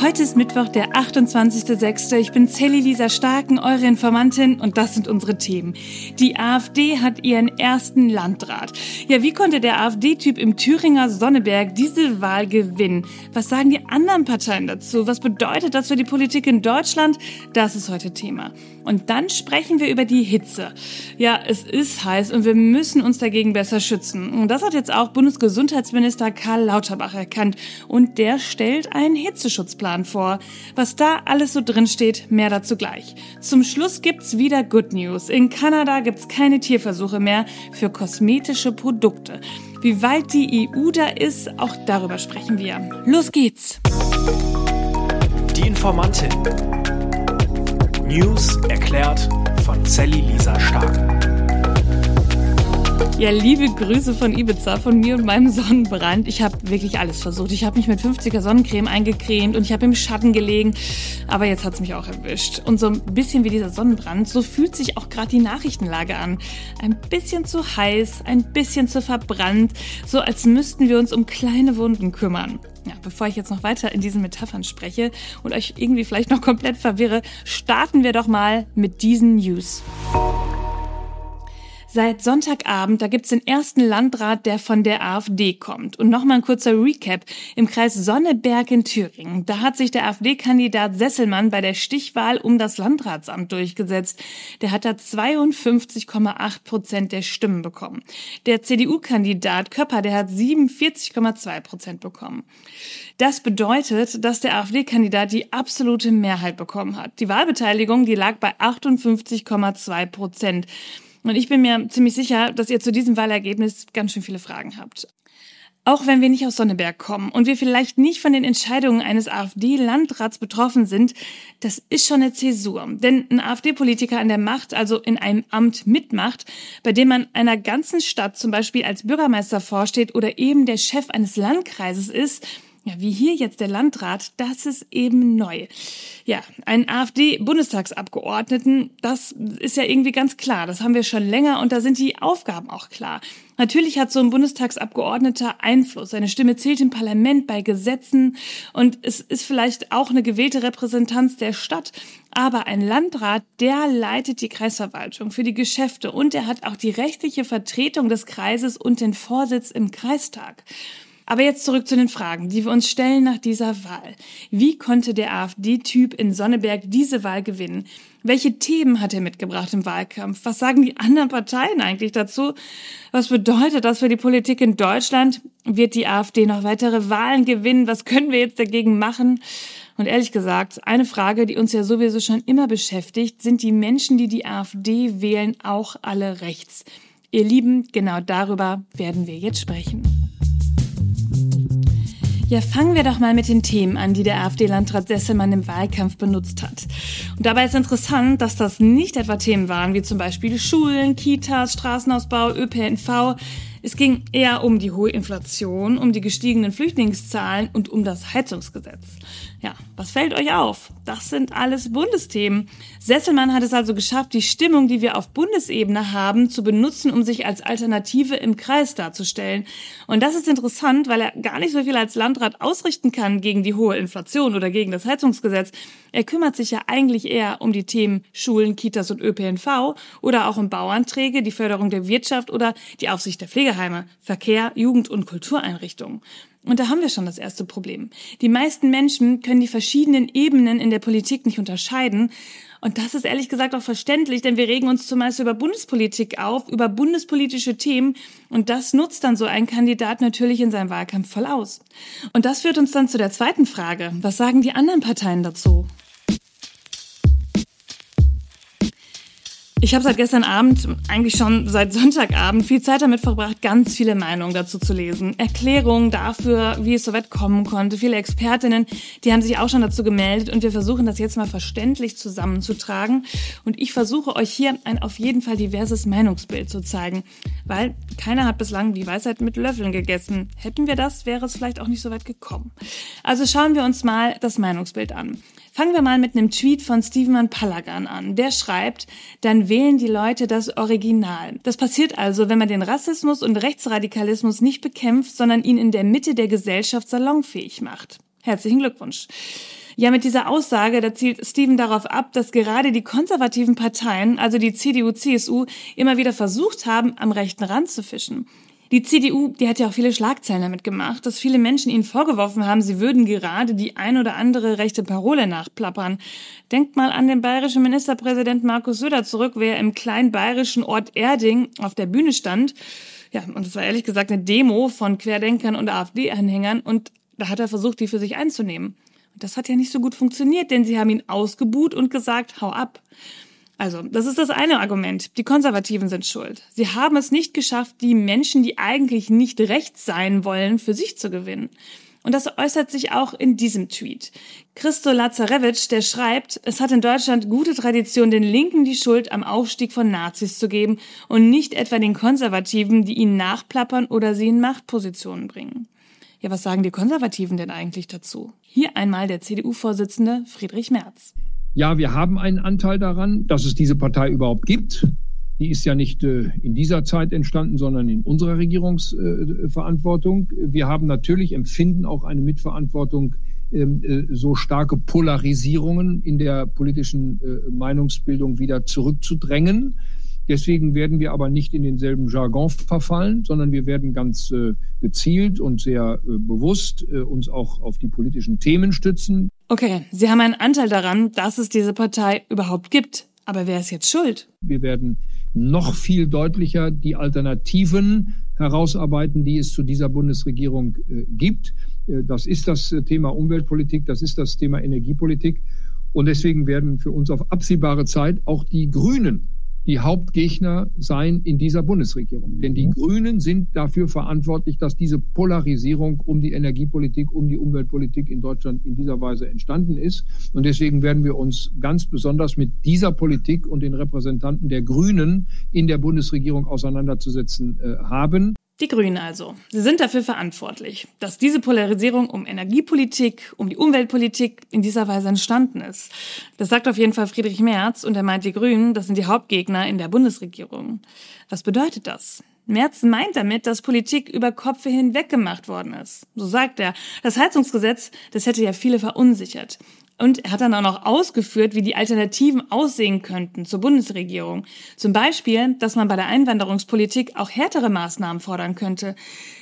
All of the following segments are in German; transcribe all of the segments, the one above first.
Heute ist Mittwoch, der 28.06. Ich bin Sally Lisa Starken, eure Informantin und das sind unsere Themen. Die AfD hat ihren ersten Landrat. Ja, wie konnte der AfD-Typ im Thüringer Sonneberg diese Wahl gewinnen? Was sagen die anderen Parteien dazu? Was bedeutet das für die Politik in Deutschland? Das ist heute Thema. Und dann sprechen wir über die Hitze. Ja, es ist heiß und wir müssen uns dagegen besser schützen. Und das hat jetzt auch Bundesgesundheitsminister Karl Lauterbach erkannt. Und der stellt einen Hitzeschutzplan vor. Was da alles so drin steht, mehr dazu gleich. Zum Schluss gibt's wieder Good News. In Kanada gibt's keine Tierversuche mehr für kosmetische Produkte. Wie weit die EU da ist, auch darüber sprechen wir. Los geht's! Die Informantin. News erklärt von Sally Lisa Stark. Ja, liebe Grüße von Ibiza, von mir und meinem Sonnenbrand. Ich habe wirklich alles versucht. Ich habe mich mit 50er Sonnencreme eingecremt und ich habe im Schatten gelegen. Aber jetzt hat's mich auch erwischt. Und so ein bisschen wie dieser Sonnenbrand, so fühlt sich auch gerade die Nachrichtenlage an. Ein bisschen zu heiß, ein bisschen zu verbrannt, so als müssten wir uns um kleine Wunden kümmern. Ja, bevor ich jetzt noch weiter in diesen Metaphern spreche und euch irgendwie vielleicht noch komplett verwirre, starten wir doch mal mit diesen News. Seit Sonntagabend, da gibt's den ersten Landrat, der von der AfD kommt. Und nochmal ein kurzer Recap. Im Kreis Sonneberg in Thüringen, da hat sich der AfD-Kandidat Sesselmann bei der Stichwahl um das Landratsamt durchgesetzt. Der hat da 52,8 Prozent der Stimmen bekommen. Der CDU-Kandidat Köpper, der hat 47,2 Prozent bekommen. Das bedeutet, dass der AfD-Kandidat die absolute Mehrheit bekommen hat. Die Wahlbeteiligung, die lag bei 58,2 Prozent. Und ich bin mir ziemlich sicher, dass ihr zu diesem Wahlergebnis ganz schön viele Fragen habt. Auch wenn wir nicht aus Sonneberg kommen und wir vielleicht nicht von den Entscheidungen eines AfD-Landrats betroffen sind, das ist schon eine Zäsur. Denn ein AfD-Politiker an der Macht, also in einem Amt mitmacht, bei dem man einer ganzen Stadt zum Beispiel als Bürgermeister vorsteht oder eben der Chef eines Landkreises ist, ja, wie hier jetzt der Landrat, das ist eben neu. Ja, ein AfD-Bundestagsabgeordneten, das ist ja irgendwie ganz klar. Das haben wir schon länger und da sind die Aufgaben auch klar. Natürlich hat so ein Bundestagsabgeordneter Einfluss. Seine Stimme zählt im Parlament bei Gesetzen und es ist vielleicht auch eine gewählte Repräsentanz der Stadt. Aber ein Landrat, der leitet die Kreisverwaltung für die Geschäfte und er hat auch die rechtliche Vertretung des Kreises und den Vorsitz im Kreistag. Aber jetzt zurück zu den Fragen, die wir uns stellen nach dieser Wahl. Wie konnte der AfD-Typ in Sonneberg diese Wahl gewinnen? Welche Themen hat er mitgebracht im Wahlkampf? Was sagen die anderen Parteien eigentlich dazu? Was bedeutet das für die Politik in Deutschland? Wird die AfD noch weitere Wahlen gewinnen? Was können wir jetzt dagegen machen? Und ehrlich gesagt, eine Frage, die uns ja sowieso schon immer beschäftigt, sind die Menschen, die die AfD wählen, auch alle rechts? Ihr Lieben, genau darüber werden wir jetzt sprechen. Ja, fangen wir doch mal mit den Themen an, die der AfD-Landrat Sesselmann im Wahlkampf benutzt hat. Und dabei ist interessant, dass das nicht etwa Themen waren wie zum Beispiel Schulen, Kitas, Straßenausbau, ÖPNV, es ging eher um die hohe Inflation, um die gestiegenen Flüchtlingszahlen und um das Heizungsgesetz. Ja, was fällt euch auf? Das sind alles Bundesthemen. Sesselmann hat es also geschafft, die Stimmung, die wir auf Bundesebene haben, zu benutzen, um sich als Alternative im Kreis darzustellen. Und das ist interessant, weil er gar nicht so viel als Landrat ausrichten kann gegen die hohe Inflation oder gegen das Heizungsgesetz. Er kümmert sich ja eigentlich eher um die Themen Schulen, Kitas und ÖPNV oder auch um Bauanträge, die Förderung der Wirtschaft oder die Aufsicht der Pflegeheime, Verkehr, Jugend- und Kultureinrichtungen. Und da haben wir schon das erste Problem. Die meisten Menschen können die verschiedenen Ebenen in der Politik nicht unterscheiden. Und das ist ehrlich gesagt auch verständlich, denn wir regen uns zumeist über Bundespolitik auf, über bundespolitische Themen. Und das nutzt dann so ein Kandidat natürlich in seinem Wahlkampf voll aus. Und das führt uns dann zu der zweiten Frage. Was sagen die anderen Parteien dazu? Ich habe seit gestern Abend, eigentlich schon seit Sonntagabend, viel Zeit damit verbracht, ganz viele Meinungen dazu zu lesen. Erklärungen dafür, wie es so weit kommen konnte. Viele Expertinnen, die haben sich auch schon dazu gemeldet und wir versuchen das jetzt mal verständlich zusammenzutragen. Und ich versuche euch hier ein auf jeden Fall diverses Meinungsbild zu zeigen, weil keiner hat bislang die Weisheit mit Löffeln gegessen. Hätten wir das, wäre es vielleicht auch nicht so weit gekommen. Also schauen wir uns mal das Meinungsbild an. Fangen wir mal mit einem Tweet von Steven Palagan an. Der schreibt, dann wählen die Leute das Original. Das passiert also, wenn man den Rassismus und Rechtsradikalismus nicht bekämpft, sondern ihn in der Mitte der Gesellschaft salonfähig macht. Herzlichen Glückwunsch. Ja, mit dieser Aussage, da zielt Steven darauf ab, dass gerade die konservativen Parteien, also die CDU, CSU, immer wieder versucht haben, am rechten Rand zu fischen. Die CDU, die hat ja auch viele Schlagzeilen damit gemacht, dass viele Menschen ihnen vorgeworfen haben, sie würden gerade die ein oder andere rechte Parole nachplappern. Denkt mal an den bayerischen Ministerpräsident Markus Söder zurück, wer im kleinen bayerischen Ort Erding auf der Bühne stand. Ja, und es war ehrlich gesagt eine Demo von Querdenkern und AfD-Anhängern und da hat er versucht, die für sich einzunehmen. Und das hat ja nicht so gut funktioniert, denn sie haben ihn ausgebuht und gesagt, hau ab. Also, das ist das eine Argument. Die Konservativen sind schuld. Sie haben es nicht geschafft, die Menschen, die eigentlich nicht rechts sein wollen, für sich zu gewinnen. Und das äußert sich auch in diesem Tweet. Christo Lazarevich, der schreibt, es hat in Deutschland gute Tradition, den Linken die Schuld am Aufstieg von Nazis zu geben und nicht etwa den Konservativen, die ihnen nachplappern oder sie in Machtpositionen bringen. Ja, was sagen die Konservativen denn eigentlich dazu? Hier einmal der CDU-Vorsitzende Friedrich Merz. Ja, wir haben einen Anteil daran, dass es diese Partei überhaupt gibt. Die ist ja nicht äh, in dieser Zeit entstanden, sondern in unserer Regierungsverantwortung. Wir haben natürlich empfinden auch eine Mitverantwortung, ähm, äh, so starke Polarisierungen in der politischen äh, Meinungsbildung wieder zurückzudrängen. Deswegen werden wir aber nicht in denselben Jargon verfallen, sondern wir werden ganz äh, gezielt und sehr äh, bewusst äh, uns auch auf die politischen Themen stützen. Okay, Sie haben einen Anteil daran, dass es diese Partei überhaupt gibt. Aber wer ist jetzt schuld? Wir werden noch viel deutlicher die Alternativen herausarbeiten, die es zu dieser Bundesregierung äh, gibt. Äh, das ist das äh, Thema Umweltpolitik, das ist das Thema Energiepolitik. Und deswegen werden für uns auf absehbare Zeit auch die Grünen die Hauptgegner sein in dieser Bundesregierung. Denn die Grünen sind dafür verantwortlich, dass diese Polarisierung um die Energiepolitik, um die Umweltpolitik in Deutschland in dieser Weise entstanden ist. Und deswegen werden wir uns ganz besonders mit dieser Politik und den Repräsentanten der Grünen in der Bundesregierung auseinanderzusetzen äh, haben. Die Grünen also. Sie sind dafür verantwortlich, dass diese Polarisierung um Energiepolitik, um die Umweltpolitik in dieser Weise entstanden ist. Das sagt auf jeden Fall Friedrich Merz und er meint, die Grünen, das sind die Hauptgegner in der Bundesregierung. Was bedeutet das? Merz meint damit, dass Politik über Kopfe hinweg gemacht worden ist. So sagt er. Das Heizungsgesetz, das hätte ja viele verunsichert. Und er hat dann auch noch ausgeführt, wie die Alternativen aussehen könnten zur Bundesregierung. Zum Beispiel, dass man bei der Einwanderungspolitik auch härtere Maßnahmen fordern könnte.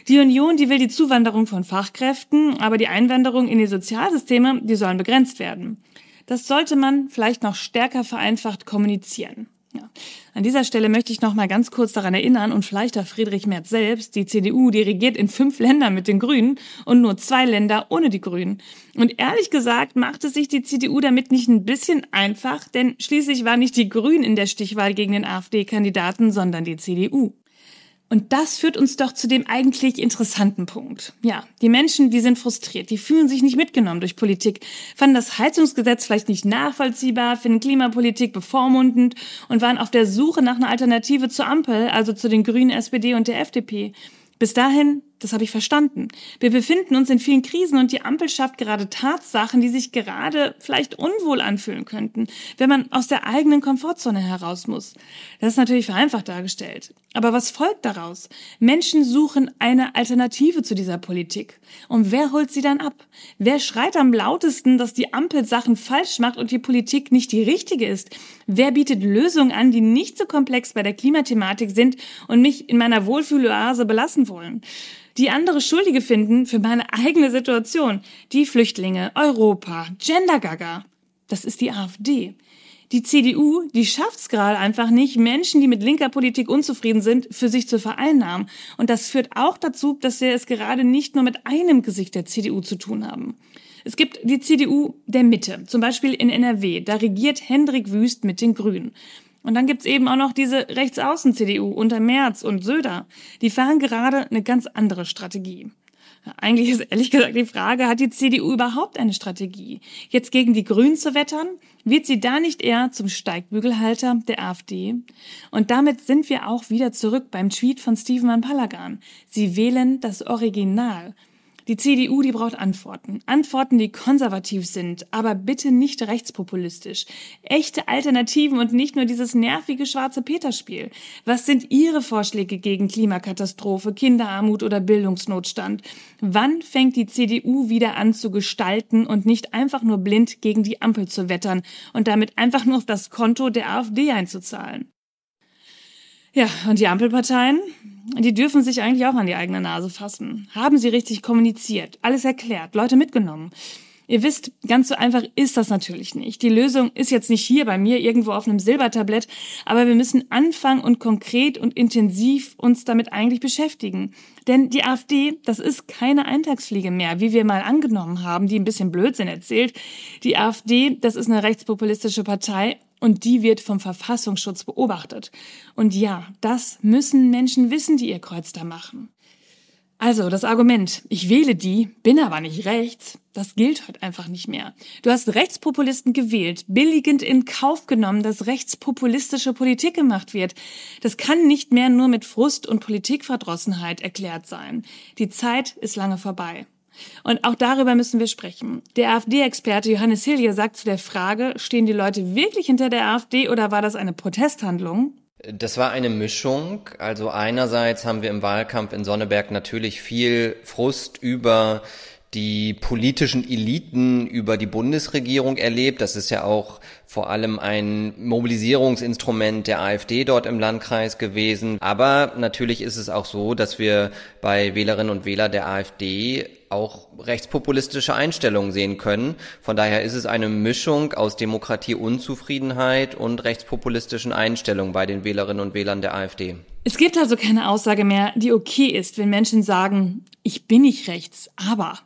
Die Union, die will die Zuwanderung von Fachkräften, aber die Einwanderung in die Sozialsysteme, die sollen begrenzt werden. Das sollte man vielleicht noch stärker vereinfacht kommunizieren. Ja. An dieser Stelle möchte ich noch mal ganz kurz daran erinnern und vielleicht auch Friedrich Merz selbst, die CDU, die regiert in fünf Ländern mit den Grünen und nur zwei Länder ohne die Grünen. Und ehrlich gesagt machte sich die CDU damit nicht ein bisschen einfach, denn schließlich waren nicht die Grünen in der Stichwahl gegen den AfD-Kandidaten, sondern die CDU. Und das führt uns doch zu dem eigentlich interessanten Punkt. Ja, die Menschen, die sind frustriert, die fühlen sich nicht mitgenommen durch Politik, fanden das Heizungsgesetz vielleicht nicht nachvollziehbar, finden Klimapolitik bevormundend und waren auf der Suche nach einer Alternative zur Ampel, also zu den Grünen, SPD und der FDP. Bis dahin das habe ich verstanden. Wir befinden uns in vielen Krisen und die Ampel schafft gerade Tatsachen, die sich gerade vielleicht unwohl anfühlen könnten, wenn man aus der eigenen Komfortzone heraus muss. Das ist natürlich vereinfacht dargestellt. Aber was folgt daraus? Menschen suchen eine Alternative zu dieser Politik. Und wer holt sie dann ab? Wer schreit am lautesten, dass die Ampel Sachen falsch macht und die Politik nicht die richtige ist? Wer bietet Lösungen an, die nicht so komplex bei der Klimathematik sind und mich in meiner Wohlfühloase belassen wollen? Die andere Schuldige finden für meine eigene Situation. Die Flüchtlinge, Europa, Gendergaga. Das ist die AfD. Die CDU, die schafft's gerade einfach nicht, Menschen, die mit linker Politik unzufrieden sind, für sich zu vereinnahmen. Und das führt auch dazu, dass wir es gerade nicht nur mit einem Gesicht der CDU zu tun haben. Es gibt die CDU der Mitte, zum Beispiel in NRW. Da regiert Hendrik Wüst mit den Grünen. Und dann gibt's eben auch noch diese Rechtsaußen-CDU unter Merz und Söder. Die fahren gerade eine ganz andere Strategie. Eigentlich ist ehrlich gesagt die Frage, hat die CDU überhaupt eine Strategie? Jetzt gegen die Grünen zu wettern? Wird sie da nicht eher zum Steigbügelhalter der AfD? Und damit sind wir auch wieder zurück beim Tweet von Steven Van Palagan. Sie wählen das Original. Die CDU, die braucht Antworten. Antworten, die konservativ sind, aber bitte nicht rechtspopulistisch. Echte Alternativen und nicht nur dieses nervige schwarze Peterspiel. Was sind Ihre Vorschläge gegen Klimakatastrophe, Kinderarmut oder Bildungsnotstand? Wann fängt die CDU wieder an zu gestalten und nicht einfach nur blind gegen die Ampel zu wettern und damit einfach nur auf das Konto der AfD einzuzahlen? Ja, und die Ampelparteien, die dürfen sich eigentlich auch an die eigene Nase fassen. Haben sie richtig kommuniziert, alles erklärt, Leute mitgenommen. Ihr wisst, ganz so einfach ist das natürlich nicht. Die Lösung ist jetzt nicht hier bei mir irgendwo auf einem Silbertablett, aber wir müssen anfangen und konkret und intensiv uns damit eigentlich beschäftigen. Denn die AfD, das ist keine Eintagsfliege mehr, wie wir mal angenommen haben, die ein bisschen Blödsinn erzählt. Die AfD, das ist eine rechtspopulistische Partei und die wird vom Verfassungsschutz beobachtet. Und ja, das müssen Menschen wissen, die ihr Kreuz da machen. Also, das Argument, ich wähle die, bin aber nicht rechts, das gilt heute einfach nicht mehr. Du hast Rechtspopulisten gewählt, billigend in Kauf genommen, dass rechtspopulistische Politik gemacht wird. Das kann nicht mehr nur mit Frust und Politikverdrossenheit erklärt sein. Die Zeit ist lange vorbei. Und auch darüber müssen wir sprechen. Der AfD-Experte Johannes Hilje sagt zu der Frage, stehen die Leute wirklich hinter der AfD oder war das eine Protesthandlung? Das war eine Mischung. Also einerseits haben wir im Wahlkampf in Sonneberg natürlich viel Frust über die politischen Eliten über die Bundesregierung erlebt. Das ist ja auch vor allem ein Mobilisierungsinstrument der AfD dort im Landkreis gewesen. Aber natürlich ist es auch so, dass wir bei Wählerinnen und Wählern der AfD auch rechtspopulistische Einstellungen sehen können. Von daher ist es eine Mischung aus Demokratieunzufriedenheit und rechtspopulistischen Einstellungen bei den Wählerinnen und Wählern der AfD. Es gibt also keine Aussage mehr, die okay ist, wenn Menschen sagen, ich bin nicht rechts, aber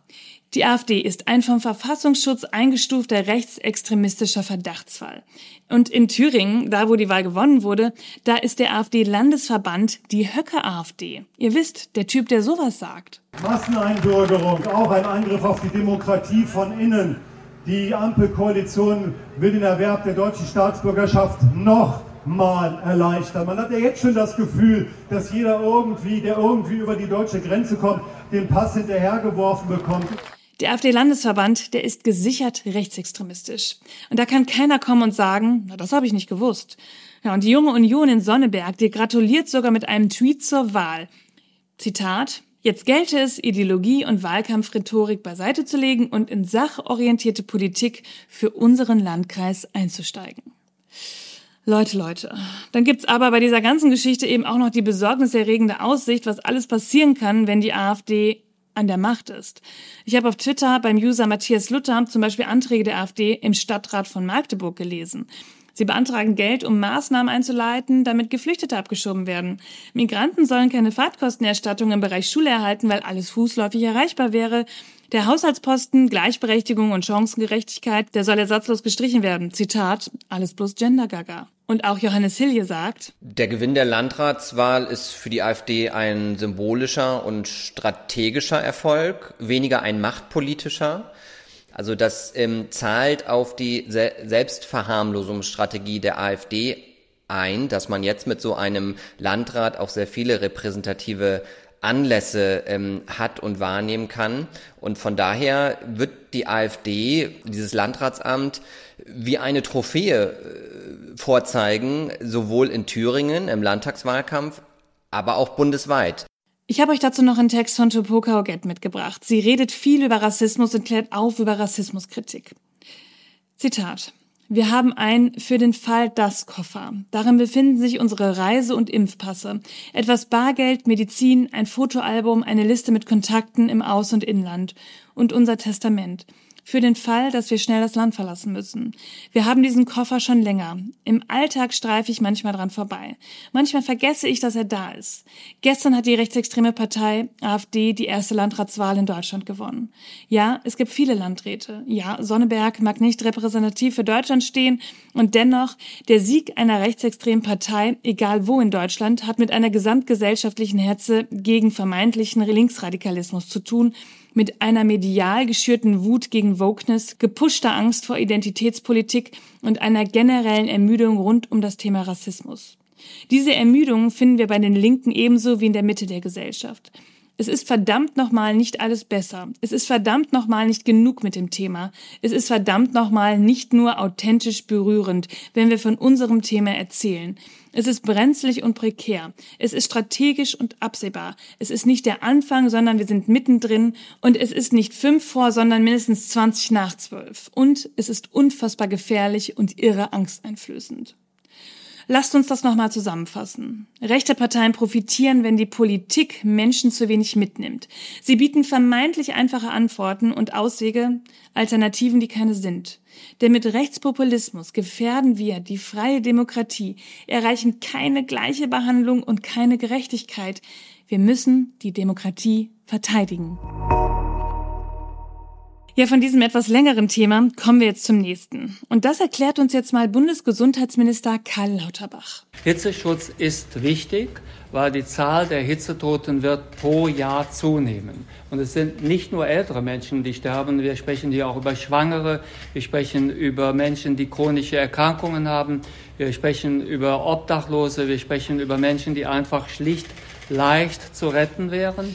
die AfD ist ein vom Verfassungsschutz eingestufter rechtsextremistischer Verdachtsfall. Und in Thüringen, da wo die Wahl gewonnen wurde, da ist der AfD-Landesverband die Höcke-AfD. Ihr wisst, der Typ, der sowas sagt. Masseneinbürgerung, auch ein Angriff auf die Demokratie von innen. Die Ampelkoalition will den Erwerb der deutschen Staatsbürgerschaft noch mal erleichtern. Man hat ja jetzt schon das Gefühl, dass jeder irgendwie, der irgendwie über die deutsche Grenze kommt, den Pass hinterhergeworfen bekommt. Der AfD-Landesverband, der ist gesichert rechtsextremistisch. Und da kann keiner kommen und sagen, na, das habe ich nicht gewusst. Ja, und die junge Union in Sonneberg, die gratuliert sogar mit einem Tweet zur Wahl. Zitat, Jetzt gelte es, Ideologie und Wahlkampfrhetorik beiseite zu legen und in sachorientierte Politik für unseren Landkreis einzusteigen. Leute, Leute. Dann gibt's aber bei dieser ganzen Geschichte eben auch noch die besorgniserregende Aussicht, was alles passieren kann, wenn die AfD an der Macht ist. Ich habe auf Twitter beim User Matthias Luther zum Beispiel Anträge der AfD im Stadtrat von Magdeburg gelesen. Sie beantragen Geld, um Maßnahmen einzuleiten, damit Geflüchtete abgeschoben werden. Migranten sollen keine Fahrtkostenerstattung im Bereich Schule erhalten, weil alles fußläufig erreichbar wäre. Der Haushaltsposten Gleichberechtigung und Chancengerechtigkeit, der soll ersatzlos gestrichen werden. Zitat, alles bloß Gender-Gaga. Und auch Johannes Hilje sagt, der Gewinn der Landratswahl ist für die AfD ein symbolischer und strategischer Erfolg, weniger ein machtpolitischer. Also das ähm, zahlt auf die Se Selbstverharmlosungsstrategie der AfD ein, dass man jetzt mit so einem Landrat auch sehr viele repräsentative Anlässe ähm, hat und wahrnehmen kann. Und von daher wird die AfD, dieses Landratsamt, wie eine Trophäe äh, vorzeigen, sowohl in Thüringen im Landtagswahlkampf, aber auch bundesweit. Ich habe euch dazu noch einen Text von Tupoka Oget mitgebracht. Sie redet viel über Rassismus und klärt auf über Rassismuskritik. Zitat. Wir haben ein für den Fall das Koffer. Darin befinden sich unsere Reise- und Impfpasse, etwas Bargeld, Medizin, ein Fotoalbum, eine Liste mit Kontakten im Aus- und Inland und unser Testament für den Fall, dass wir schnell das Land verlassen müssen. Wir haben diesen Koffer schon länger. Im Alltag streife ich manchmal dran vorbei. Manchmal vergesse ich, dass er da ist. Gestern hat die rechtsextreme Partei AfD die erste Landratswahl in Deutschland gewonnen. Ja, es gibt viele Landräte. Ja, Sonneberg mag nicht repräsentativ für Deutschland stehen und dennoch, der Sieg einer rechtsextremen Partei, egal wo in Deutschland, hat mit einer gesamtgesellschaftlichen Hetze gegen vermeintlichen Linksradikalismus zu tun, mit einer medial geschürten Wut gegen Wokeness, gepushter Angst vor Identitätspolitik und einer generellen Ermüdung rund um das Thema Rassismus. Diese Ermüdung finden wir bei den Linken ebenso wie in der Mitte der Gesellschaft. Es ist verdammt nochmal nicht alles besser. Es ist verdammt nochmal nicht genug mit dem Thema. Es ist verdammt nochmal nicht nur authentisch berührend, wenn wir von unserem Thema erzählen. Es ist brenzlig und prekär. Es ist strategisch und absehbar. Es ist nicht der Anfang, sondern wir sind mittendrin. Und es ist nicht fünf vor, sondern mindestens 20 nach zwölf. Und es ist unfassbar gefährlich und irre angsteinflößend. Lasst uns das nochmal zusammenfassen. Rechte Parteien profitieren, wenn die Politik Menschen zu wenig mitnimmt. Sie bieten vermeintlich einfache Antworten und Auswege, Alternativen, die keine sind. Denn mit Rechtspopulismus gefährden wir die freie Demokratie, erreichen keine gleiche Behandlung und keine Gerechtigkeit. Wir müssen die Demokratie verteidigen. Ja, von diesem etwas längeren Thema kommen wir jetzt zum nächsten. Und das erklärt uns jetzt mal Bundesgesundheitsminister Karl Lauterbach. Hitzeschutz ist wichtig, weil die Zahl der Hitzetoten wird pro Jahr zunehmen. Und es sind nicht nur ältere Menschen, die sterben, wir sprechen hier auch über Schwangere, wir sprechen über Menschen, die chronische Erkrankungen haben, wir sprechen über Obdachlose, wir sprechen über Menschen, die einfach schlicht leicht zu retten wären.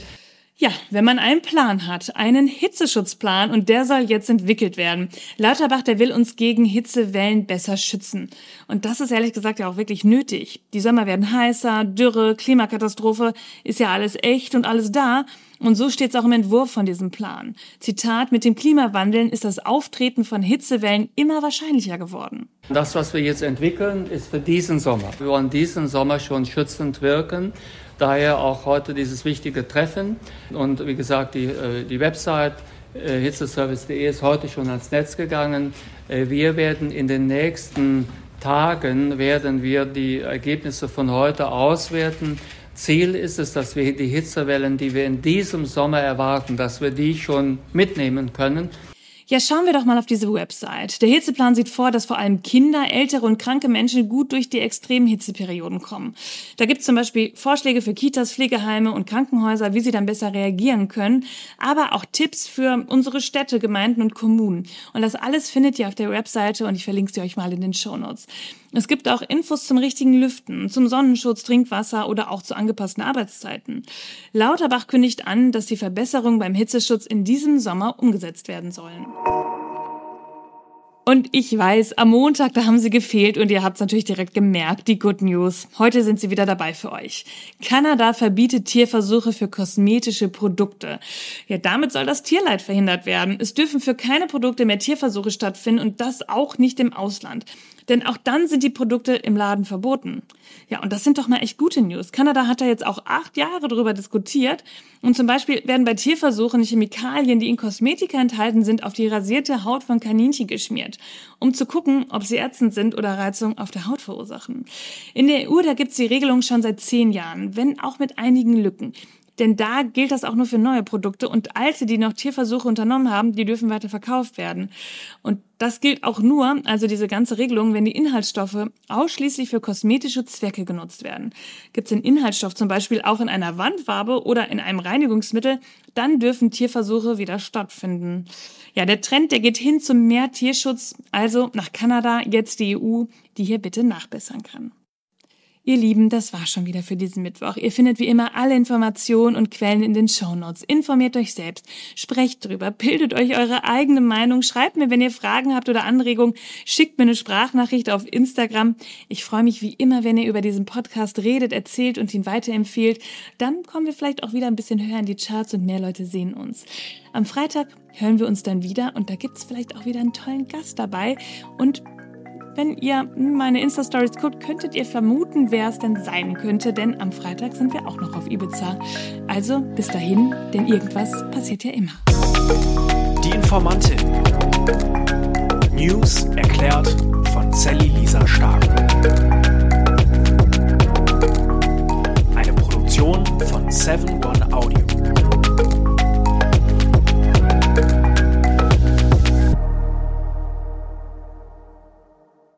Ja, wenn man einen Plan hat, einen Hitzeschutzplan und der soll jetzt entwickelt werden. Lauterbach, der will uns gegen Hitzewellen besser schützen. Und das ist ehrlich gesagt ja auch wirklich nötig. Die Sommer werden heißer, Dürre, Klimakatastrophe, ist ja alles echt und alles da. Und so steht es auch im Entwurf von diesem Plan. Zitat, mit dem Klimawandel ist das Auftreten von Hitzewellen immer wahrscheinlicher geworden. Das, was wir jetzt entwickeln, ist für diesen Sommer. Wir wollen diesen Sommer schon schützend wirken. Daher auch heute dieses wichtige Treffen. Und wie gesagt, die, äh, die Website äh, hitzeservice.de ist heute schon ans Netz gegangen. Äh, wir werden in den nächsten Tagen werden wir die Ergebnisse von heute auswerten. Ziel ist es, dass wir die Hitzewellen, die wir in diesem Sommer erwarten, dass wir die schon mitnehmen können. Ja, schauen wir doch mal auf diese Website. Der Hitzeplan sieht vor, dass vor allem Kinder, ältere und kranke Menschen gut durch die extremen Hitzeperioden kommen. Da gibt es zum Beispiel Vorschläge für Kitas, Pflegeheime und Krankenhäuser, wie sie dann besser reagieren können, aber auch Tipps für unsere Städte, Gemeinden und Kommunen. Und das alles findet ihr auf der Webseite und ich verlinke sie euch mal in den Show Notes. Es gibt auch Infos zum richtigen Lüften, zum Sonnenschutz, Trinkwasser oder auch zu angepassten Arbeitszeiten. Lauterbach kündigt an, dass die Verbesserungen beim Hitzeschutz in diesem Sommer umgesetzt werden sollen. Und ich weiß, am Montag, da haben sie gefehlt und ihr habt es natürlich direkt gemerkt, die Good News. Heute sind sie wieder dabei für euch. Kanada verbietet Tierversuche für kosmetische Produkte. Ja, damit soll das Tierleid verhindert werden. Es dürfen für keine Produkte mehr Tierversuche stattfinden und das auch nicht im Ausland. Denn auch dann sind die Produkte im Laden verboten. Ja, und das sind doch mal echt gute News. Kanada hat da jetzt auch acht Jahre drüber diskutiert. Und zum Beispiel werden bei Tierversuchen Chemikalien, die in Kosmetika enthalten sind, auf die rasierte Haut von Kaninchen geschmiert, um zu gucken, ob sie ätzend sind oder Reizung auf der Haut verursachen. In der EU, da gibt's die Regelung schon seit zehn Jahren, wenn auch mit einigen Lücken. Denn da gilt das auch nur für neue Produkte und alte, die noch Tierversuche unternommen haben, die dürfen weiter verkauft werden. Und das gilt auch nur, also diese ganze Regelung, wenn die Inhaltsstoffe ausschließlich für kosmetische Zwecke genutzt werden. Gibt es den Inhaltsstoff zum Beispiel auch in einer Wandfarbe oder in einem Reinigungsmittel, dann dürfen Tierversuche wieder stattfinden. Ja, der Trend, der geht hin zum mehr Tierschutz, also nach Kanada, jetzt die EU, die hier bitte nachbessern kann. Ihr Lieben, das war schon wieder für diesen Mittwoch. Ihr findet wie immer alle Informationen und Quellen in den Shownotes. Informiert euch selbst, sprecht drüber, bildet euch eure eigene Meinung, schreibt mir, wenn ihr Fragen habt oder Anregungen, schickt mir eine Sprachnachricht auf Instagram. Ich freue mich wie immer, wenn ihr über diesen Podcast redet, erzählt und ihn weiterempfehlt. Dann kommen wir vielleicht auch wieder ein bisschen höher in die Charts und mehr Leute sehen uns. Am Freitag hören wir uns dann wieder und da gibt's vielleicht auch wieder einen tollen Gast dabei und wenn ihr meine Insta-Stories guckt, könntet ihr vermuten, wer es denn sein könnte, denn am Freitag sind wir auch noch auf Ibiza. Also bis dahin, denn irgendwas passiert ja immer. Die Informantin. News erklärt von Sally Lisa Stark. Eine Produktion von 7 One Audio.